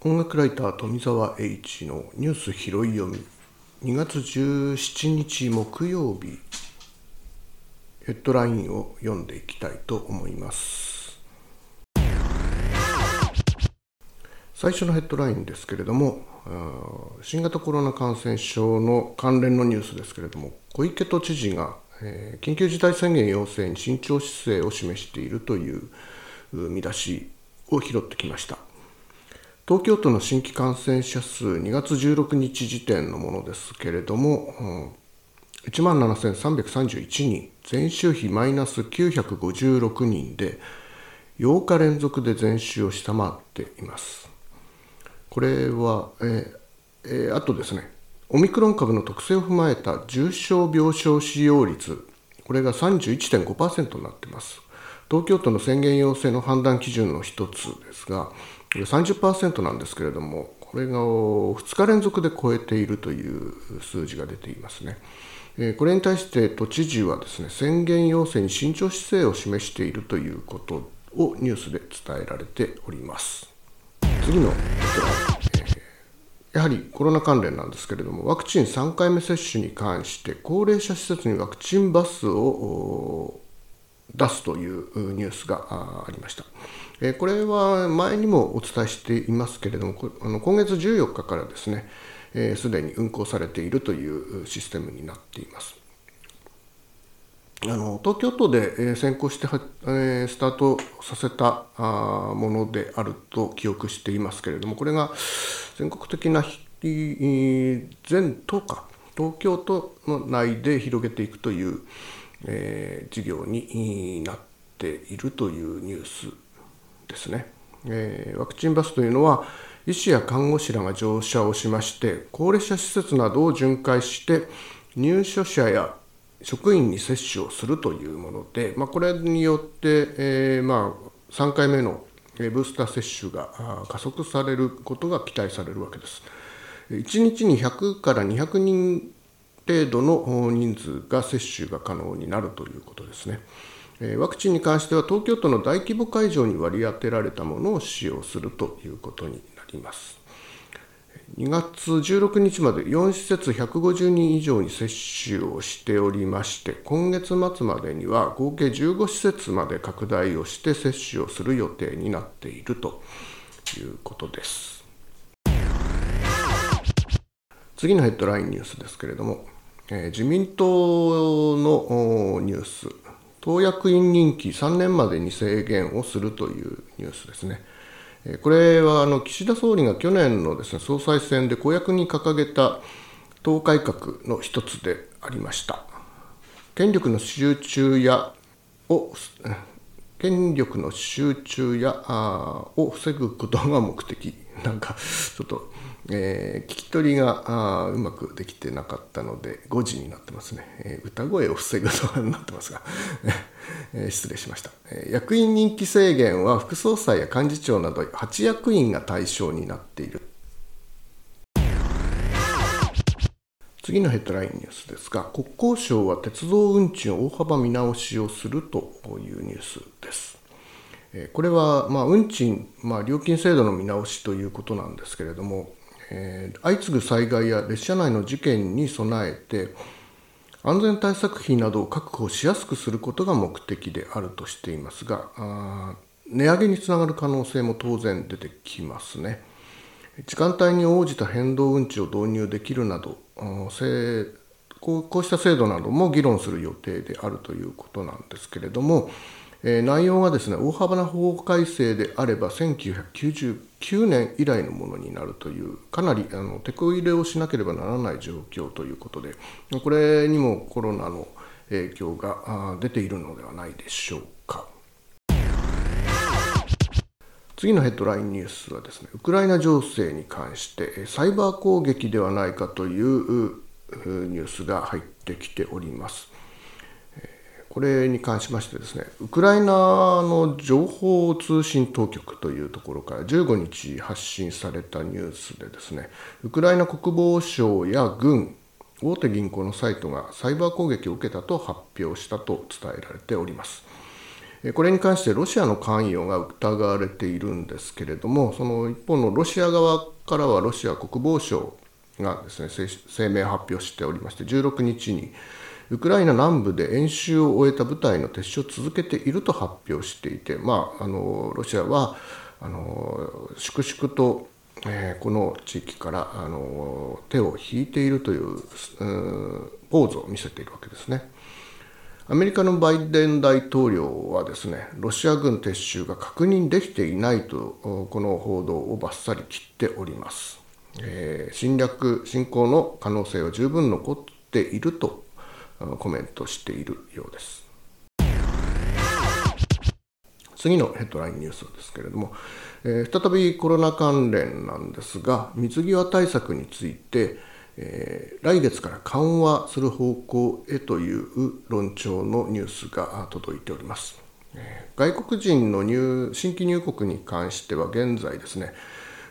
音楽ライター富澤 H のニュース拾い読み。2月17日木曜日。ヘッドラインを読んでいきたいと思います。最初のヘッドラインですけれども新型コロナ感染症の関連のニュースですけれども小池都知事が緊急事態宣言要請に慎重姿勢を示しているという見出しを拾ってきました東京都の新規感染者数2月16日時点のものですけれども、1万7331人、前週比マイナス956人で、8日連続で前週を下回っています。これは、えー、あとですね、オミクロン株の特性を踏まえた重症病床使用率、これが31.5%になっています。東京都の宣言要請の判断基準の一つですが、30%なんですけれども、これが2日連続で超えているという数字が出ていますね。これに対して都知事はですね宣言要請に慎重姿勢を示しているということをニュースで伝えられております。次のやはりコロナ関連なんですけれども、ワクチン3回目接種に関して、高齢者施設にワクチンバスを出すというニュースがありました。これは前にもお伝えしていますけれども、今月14日からですね、すでに運行されているというシステムになっています。あの東京都でえ先行してえスタートさせたものであると記憶していますけれども、これが全国的な全都か、東京都の内で広げていくという、えー、事業になっているというニュースですね。えー、ワクチンバスというのは、医師や看護師らが乗車をしまして、高齢者施設などを巡回して、入所者や職員に接種をするというもので、まあ、これによって、えー、まあ、3回目のブースター接種が加速されることが期待されるわけです。1日に100から200人程度の人数が接種が可能になるということですね。ワクチンに関しては東京都の大規模会場に割り当てられたものを使用するということになります。2月16日まで4施設150人以上に接種をしておりまして、今月末までには合計15施設まで拡大をして接種をする予定になっているということです。次のヘッドラインニュースですけれども、え自民党のニュース、党役員任期3年までに制限をするというニュースですね。これはあの岸田総理が去年のです、ね、総裁選で公約に掲げた党改革の一つでありました。権力の集中やを権力の集中やを防ぐことが目的、なんかちょっとえー、聞き取りがあうまくできてなかったので5時になってますね、えー、歌声を防ぐとになってますが、えー、失礼しました、えー、役員任期制限は副総裁や幹事長など8役員が対象になっている。次のヘッドラインニュースですが国交省は鉄道運賃を大幅見直しをするというニュースです。これは、まあ、運賃、まあ、料金制度の見直しということなんですけれども、えー、相次ぐ災害や列車内の事件に備えて安全対策費などを確保しやすくすることが目的であるとしていますが値上げにつながる可能性も当然出てきますね。時間帯に応じた変動運賃を導入できるなどこうした制度なども議論する予定であるということなんですけれどもえ、内容がですね大幅な法改正であれば1999年以来のものになるというかなりあの手こ入れをしなければならない状況ということでこれにもコロナの影響が出ているのではないでしょうか。次のヘッドラインニュースはですねウクライナ情勢に関してサイバー攻撃ではないかというニュースが入ってきております。これに関しましてですね、ウクライナの情報通信当局というところから15日発信されたニュースでですね、ウクライナ国防省や軍、大手銀行のサイトがサイバー攻撃を受けたと発表したと伝えられております。これに関してロシアの関与が疑われているんですけれども、その一方のロシア側からはロシア国防省がですね声明を発表しておりまして、16日にウクライナ南部で演習を終えた部隊の撤収を続けていると発表していて、まあ、あのロシアはあの粛々と、えー、この地域からあの手を引いているという、ポーズを見せているわけですね。アメリカのバイデン大統領はですね、ロシア軍撤収が確認できていないと、この報道をばっさり切っております。えー、侵略、侵攻の可能性は十分残っているとコメントしているようです。次のヘッドラインニュースですけれども、えー、再びコロナ関連なんですが、水際対策について、えー、来月から緩和する方向へという論調のニュースが届いております。えー、外国人の入新規入国に関しては現在ですね、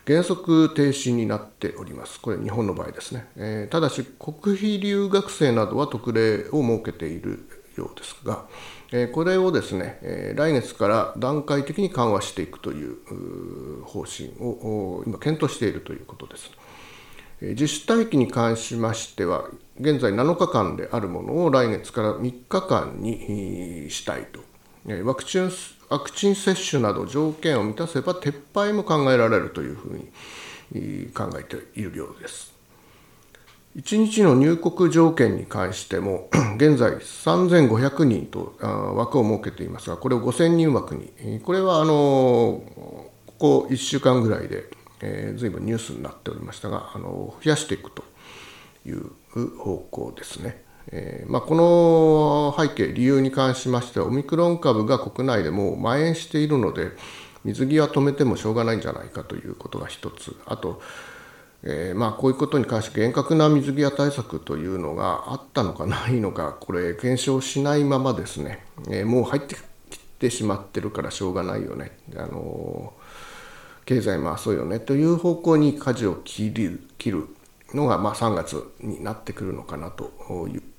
原則停止になっております。これ、日本の場合ですね。えー、ただし、国費留学生などは特例を設けているようですが、えー、これをですね、えー、来月から段階的に緩和していくという方針を今、検討しているということです。自主待機に関しましては、現在7日間であるものを来月から3日間にしたいと。ワクチンワクチン接種など条件を満たせば撤廃も考えられるというふうに考えているようです。1日の入国条件に関しても、現在3500人と枠を設けていますが、これを5000人枠に、これはあのここ1週間ぐらいで、えー、随分ニュースになっておりましたが、あの増やしていくという方向ですね。えーまあ、この背景、理由に関しましては、オミクロン株が国内でも蔓延しているので、水際止めてもしょうがないんじゃないかということが一つ、あと、えーまあ、こういうことに関して厳格な水際対策というのがあったのかないのか、これ、検証しないままですね、えー、もう入ってきてしまってるからしょうがないよね、あのー、経済回そうよね。という方向に舵を切る切るのが、まあ、3月になってくるのかなという。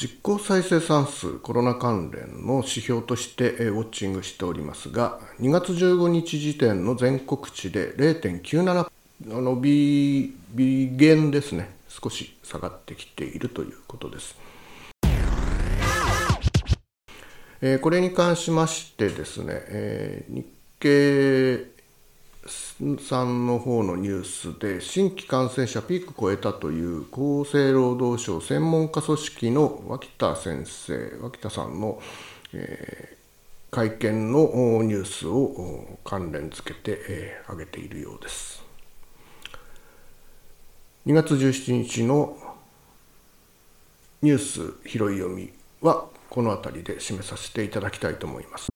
実効再生産数コロナ関連の指標としてウォッチングしておりますが2月15日時点の全国値で0.97あの微減ですね少し下がってきているということです。え、これに関しましてですね、え、日経さんの方のニュースで新規感染者ピーク超えたという厚生労働省専門家組織の脇田先生脇田さんの、えー、会見のニュースを関連付けて、えー、挙げているようです。2月17日のニュース拾い読みはこの辺りで締めさせていただきたいと思います。